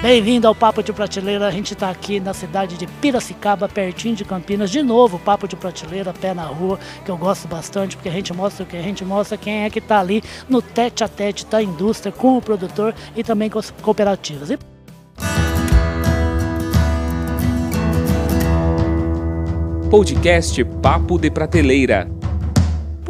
Bem-vindo ao Papo de Prateleira. A gente está aqui na cidade de Piracicaba, pertinho de Campinas. De novo, Papo de Prateleira, pé na rua, que eu gosto bastante, porque a gente mostra o que a gente mostra quem é que está ali no tete a tete da indústria com o produtor e também com as cooperativas. E... Podcast Papo de Prateleira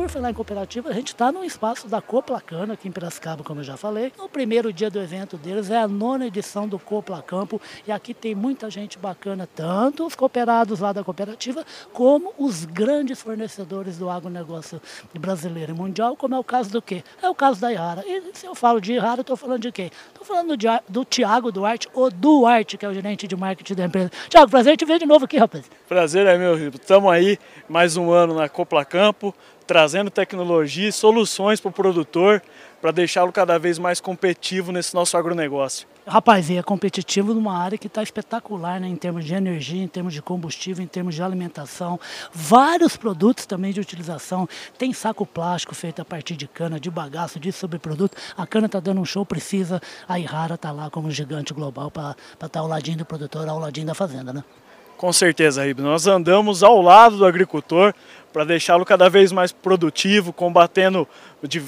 por falar em cooperativa, a gente está no espaço da Coplacana, aqui em Piracicaba, como eu já falei. O primeiro dia do evento deles é a nona edição do Coplacampo e aqui tem muita gente bacana, tanto os cooperados lá da cooperativa, como os grandes fornecedores do agronegócio brasileiro e mundial, como é o caso do quê? É o caso da Iara. E se eu falo de Iara, estou falando de quem? Estou falando de, do Tiago Duarte, ou Duarte, que é o gerente de marketing da empresa. Tiago, prazer te ver de novo aqui, rapaz. Prazer é meu, Estamos aí mais um ano na Coplacampo trazendo tecnologia e soluções para o produtor para deixá-lo cada vez mais competitivo nesse nosso agronegócio. Rapaz, e é competitivo numa área que está espetacular, né? em termos de energia, em termos de combustível, em termos de alimentação. Vários produtos também de utilização. Tem saco plástico feito a partir de cana, de bagaço, de sobreproduto. A cana está dando um show, precisa. A Irara está lá como gigante global para estar tá ao ladinho do produtor, ao ladinho da fazenda, né? Com certeza, Rib. Nós andamos ao lado do agricultor para deixá-lo cada vez mais produtivo, combatendo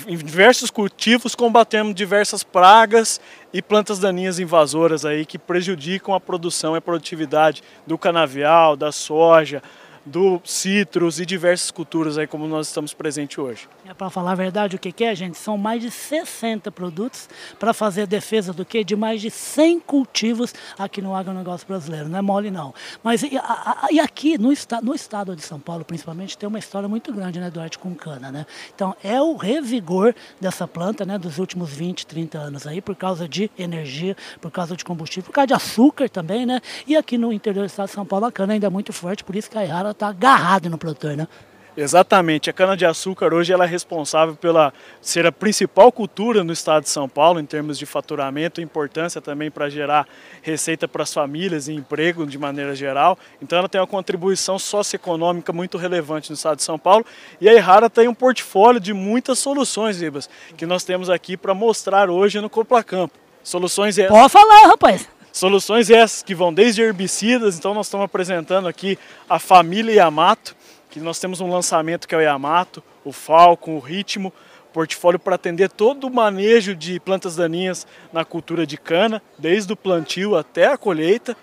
em diversos cultivos, combatendo diversas pragas e plantas daninhas invasoras aí que prejudicam a produção e a produtividade do canavial, da soja, do citros e diversas culturas aí como nós estamos presentes hoje. É para falar a verdade, o que, é, gente? São mais de 60 produtos para fazer a defesa do que? De mais de 100 cultivos aqui no agronegócio brasileiro. Não é mole, não. Mas e, a, e aqui no, esta, no estado de São Paulo, principalmente, tem uma história muito grande, né, Duarte, com cana, né? Então, é o revigor dessa planta, né, dos últimos 20, 30 anos aí, por causa de energia, por causa de combustível, por causa de açúcar também, né? E aqui no interior do estado de São Paulo, a cana ainda é muito forte, por isso que a Iara está agarrada no produtor, né? Exatamente, a cana-de-açúcar hoje ela é responsável pela ser a principal cultura no estado de São Paulo em termos de faturamento, importância também para gerar receita para as famílias e emprego de maneira geral. Então ela tem uma contribuição socioeconômica muito relevante no estado de São Paulo e a Errara tem um portfólio de muitas soluções, Ribas, que nós temos aqui para mostrar hoje no Coplacampo. Soluções. Pode falar, rapaz. Soluções essas que vão desde herbicidas, então nós estamos apresentando aqui a família Yamato, que nós temos um lançamento que é o Yamato, o Falcon, o Ritmo, portfólio para atender todo o manejo de plantas daninhas na cultura de cana, desde o plantio até a colheita.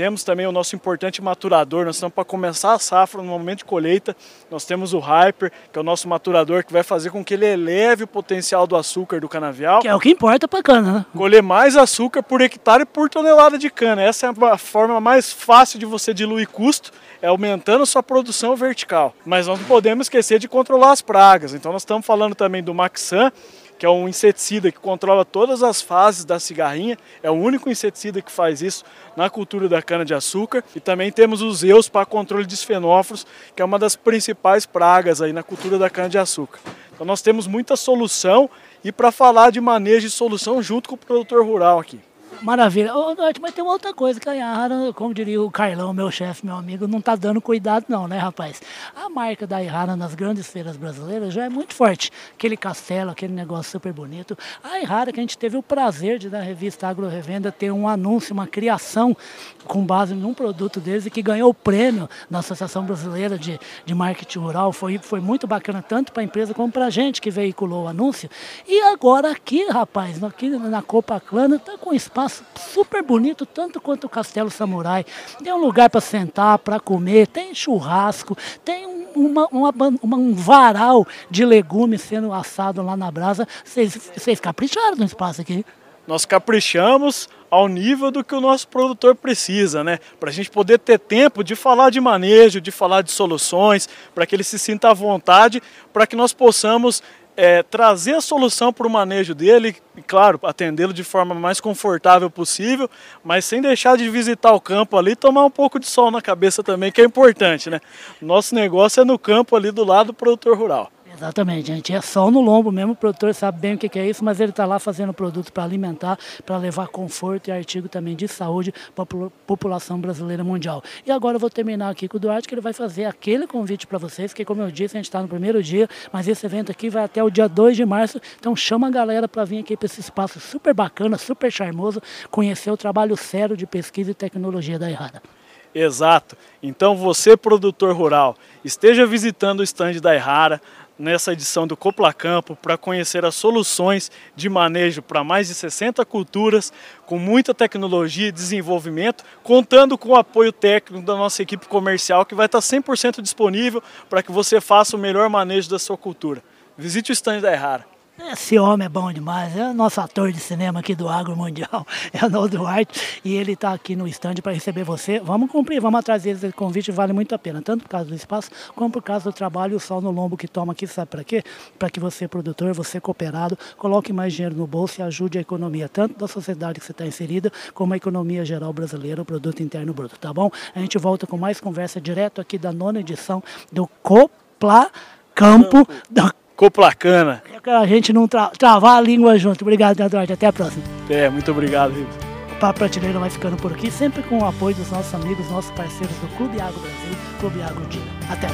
Temos também o nosso importante maturador, nós estamos para começar a safra no momento de colheita. Nós temos o Hyper, que é o nosso maturador, que vai fazer com que ele eleve o potencial do açúcar do canavial. Que é o que importa para a cana, né? Colher mais açúcar por hectare por tonelada de cana. Essa é a forma mais fácil de você diluir custo, é aumentando sua produção vertical. Mas nós não podemos esquecer de controlar as pragas. Então nós estamos falando também do Maxan, que é um inseticida que controla todas as fases da cigarrinha, é o único inseticida que faz isso na cultura da cana-de-açúcar. E também temos os Zeus para controle de esfenóforos, que é uma das principais pragas aí na cultura da cana-de-açúcar. Então nós temos muita solução e para falar de manejo e solução junto com o produtor rural aqui. Maravilha. Ô, Norte, mas tem uma outra coisa que a Ihara, como diria o Carlão, meu chefe, meu amigo, não tá dando cuidado não, né, rapaz? A marca da Ihara nas grandes feiras brasileiras já é muito forte. Aquele castelo, aquele negócio super bonito. A Ihara, que a gente teve o prazer de, na revista Agro Revenda, ter um anúncio, uma criação com base num produto deles e que ganhou o prêmio da Associação Brasileira de, de Marketing Rural. Foi, foi muito bacana, tanto para a empresa como para a gente que veiculou o anúncio. E agora aqui, rapaz, aqui na Copa Clana, tá com espaço super bonito, tanto quanto o Castelo Samurai. Tem um lugar para sentar, para comer, tem churrasco, tem uma, uma, uma, um varal de legumes sendo assado lá na brasa. Vocês capricharam no espaço aqui. Nós caprichamos ao nível do que o nosso produtor precisa, né? Para a gente poder ter tempo de falar de manejo, de falar de soluções, para que ele se sinta à vontade, para que nós possamos é, trazer a solução para o manejo dele e, claro, atendê-lo de forma mais confortável possível, mas sem deixar de visitar o campo ali tomar um pouco de sol na cabeça também, que é importante, né? Nosso negócio é no campo ali do lado do produtor rural. Exatamente, gente é só no lombo mesmo, o produtor sabe bem o que é isso, mas ele está lá fazendo produto para alimentar, para levar conforto e artigo também de saúde para a população brasileira mundial. E agora eu vou terminar aqui com o Duarte, que ele vai fazer aquele convite para vocês, que como eu disse, a gente está no primeiro dia, mas esse evento aqui vai até o dia 2 de março, então chama a galera para vir aqui para esse espaço super bacana, super charmoso, conhecer o trabalho sério de pesquisa e tecnologia da Errada. Exato. Então você, produtor rural, esteja visitando o estande da Errara nessa edição do Copla Campo para conhecer as soluções de manejo para mais de 60 culturas, com muita tecnologia e desenvolvimento, contando com o apoio técnico da nossa equipe comercial que vai estar 100% disponível para que você faça o melhor manejo da sua cultura. Visite o estande da Errara. Esse homem é bom demais, é o nosso ator de cinema aqui do Agro Mundial, é o Noel Duarte, e ele está aqui no estande para receber você. Vamos cumprir, vamos trazer esse convite, vale muito a pena, tanto por causa do espaço, como por causa do trabalho e o sol no lombo que toma aqui, sabe para quê? Para que você, produtor, você cooperado, coloque mais dinheiro no bolso e ajude a economia, tanto da sociedade que você está inserida, como a economia geral brasileira, o produto interno bruto, tá bom? A gente volta com mais conversa direto aqui da nona edição do Copla Campo da Coplacana. É a gente não tra travar a língua junto. Obrigado, Eduardo. Até a próxima. É, muito obrigado, Rico. O Papo Prateleira vai ficando por aqui, sempre com o apoio dos nossos amigos, nossos parceiros do Clube Agro Brasil, Clube Agro Dia. Até.